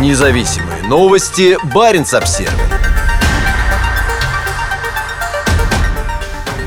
Независимые новости. Барин обсерва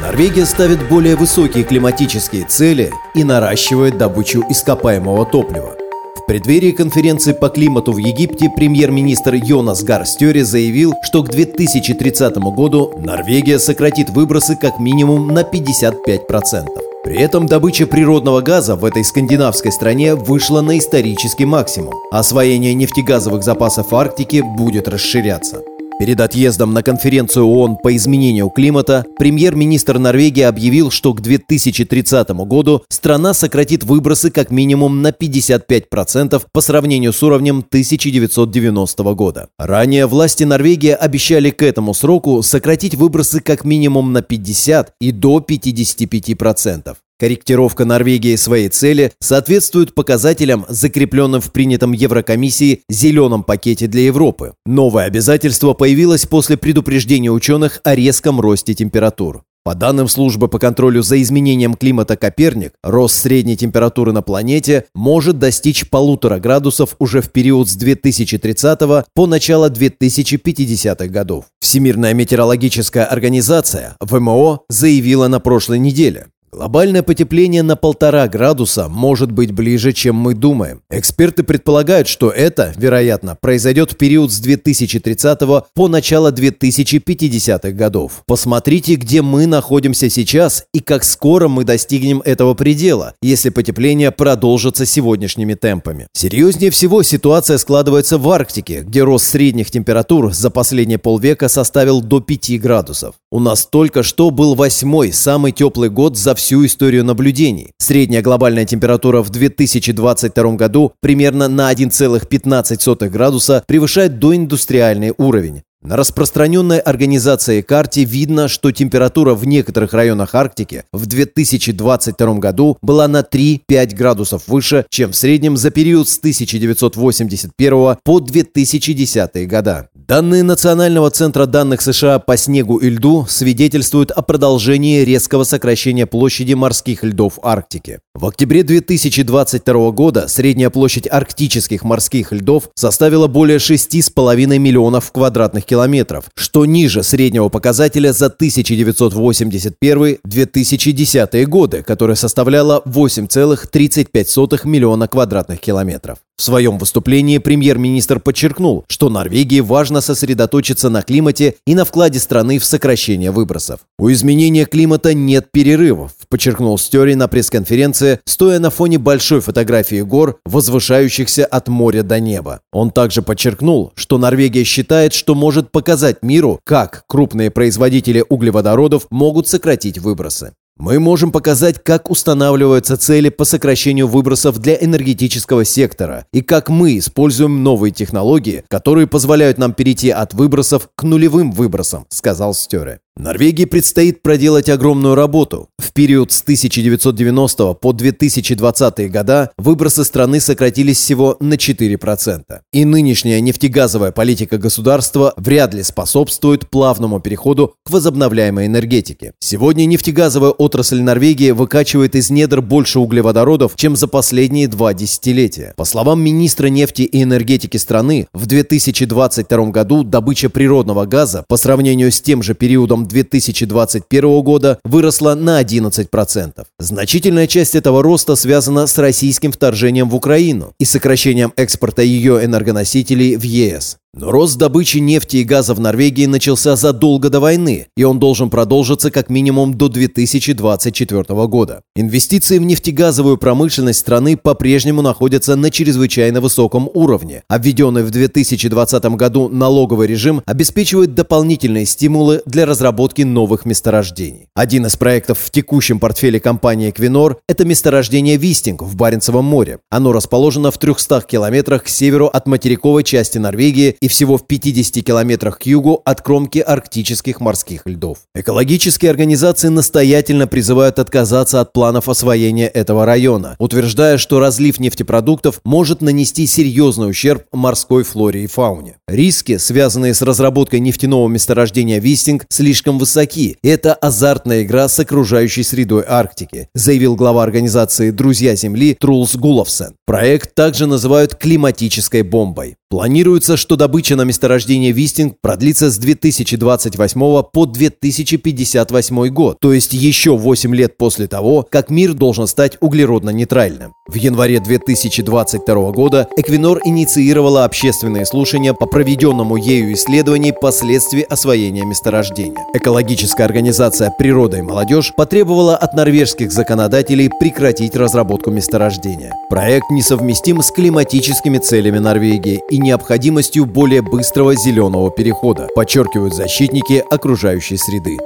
Норвегия ставит более высокие климатические цели и наращивает добычу ископаемого топлива. В преддверии конференции по климату в Египте премьер-министр Йонас Гарстёре заявил, что к 2030 году Норвегия сократит выбросы как минимум на 55%. При этом добыча природного газа в этой скандинавской стране вышла на исторический максимум. Освоение нефтегазовых запасов Арктики будет расширяться. Перед отъездом на конференцию ООН по изменению климата премьер-министр Норвегии объявил, что к 2030 году страна сократит выбросы как минимум на 55% по сравнению с уровнем 1990 года. Ранее власти Норвегии обещали к этому сроку сократить выбросы как минимум на 50 и до 55%. Корректировка Норвегии своей цели соответствует показателям, закрепленным в принятом Еврокомиссии «Зеленом пакете для Европы». Новое обязательство появилось после предупреждения ученых о резком росте температур. По данным службы по контролю за изменением климата «Коперник», рост средней температуры на планете может достичь полутора градусов уже в период с 2030 по начало 2050-х годов. Всемирная метеорологическая организация ВМО заявила на прошлой неделе, Глобальное потепление на полтора градуса может быть ближе, чем мы думаем. Эксперты предполагают, что это, вероятно, произойдет в период с 2030 по начало 2050-х годов. Посмотрите, где мы находимся сейчас и как скоро мы достигнем этого предела, если потепление продолжится сегодняшними темпами. Серьезнее всего ситуация складывается в Арктике, где рост средних температур за последние полвека составил до 5 градусов. У нас только что был восьмой, самый теплый год за всю историю наблюдений. Средняя глобальная температура в 2022 году примерно на 1,15 градуса превышает доиндустриальный уровень. На распространенной организации карте видно, что температура в некоторых районах Арктики в 2022 году была на 3-5 градусов выше, чем в среднем за период с 1981 по 2010 года. Данные Национального центра данных США по снегу и льду свидетельствуют о продолжении резкого сокращения площади морских льдов Арктики. В октябре 2022 года средняя площадь арктических морских льдов составила более 6,5 миллионов квадратных километров, что ниже среднего показателя за 1981-2010 годы, которая составляла 8,35 миллиона квадратных километров. В своем выступлении премьер-министр подчеркнул, что Норвегии важно сосредоточиться на климате и на вкладе страны в сокращение выбросов. У изменения климата нет перерывов, подчеркнул Стери на пресс-конференции, стоя на фоне большой фотографии гор, возвышающихся от моря до неба. Он также подчеркнул, что Норвегия считает, что может показать миру, как крупные производители углеводородов могут сократить выбросы. Мы можем показать, как устанавливаются цели по сокращению выбросов для энергетического сектора и как мы используем новые технологии, которые позволяют нам перейти от выбросов к нулевым выбросам, сказал Стере. Норвегии предстоит проделать огромную работу. В период с 1990 по 2020 года выбросы страны сократились всего на 4%. И нынешняя нефтегазовая политика государства вряд ли способствует плавному переходу к возобновляемой энергетике. Сегодня нефтегазовая отрасль Норвегии выкачивает из недр больше углеводородов, чем за последние два десятилетия. По словам министра нефти и энергетики страны, в 2022 году добыча природного газа по сравнению с тем же периодом 2021 года выросла на 11%. Значительная часть этого роста связана с российским вторжением в Украину и сокращением экспорта ее энергоносителей в ЕС. Но рост добычи нефти и газа в Норвегии начался задолго до войны, и он должен продолжиться как минимум до 2024 года. Инвестиции в нефтегазовую промышленность страны по-прежнему находятся на чрезвычайно высоком уровне. Обведенный в 2020 году налоговый режим обеспечивает дополнительные стимулы для разработки новых месторождений. Один из проектов в текущем портфеле компании Equinor – это месторождение Вистинг в Баренцевом море. Оно расположено в 300 километрах к северу от материковой части Норвегии всего в 50 километрах к югу от кромки арктических морских льдов. Экологические организации настоятельно призывают отказаться от планов освоения этого района, утверждая, что разлив нефтепродуктов может нанести серьезный ущерб морской флоре и фауне. Риски, связанные с разработкой нефтяного месторождения Вистинг, слишком высоки. Это азартная игра с окружающей средой Арктики, заявил глава организации «Друзья Земли» Трулс Гуловсен. Проект также называют климатической бомбой. Планируется, что добыча на месторождении Вистинг продлится с 2028 по 2058 год, то есть еще 8 лет после того, как мир должен стать углеродно-нейтральным. В январе 2022 года Эквинор инициировала общественные слушания по проведенному ею исследованию последствий освоения месторождения. Экологическая организация «Природа и молодежь» потребовала от норвежских законодателей прекратить разработку месторождения. Проект несовместим с климатическими целями Норвегии и необходимостью более быстрого зеленого перехода, подчеркивают защитники окружающей среды.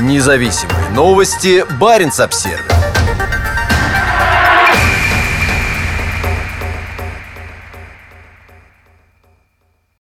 Независимые новости. Барин обсервис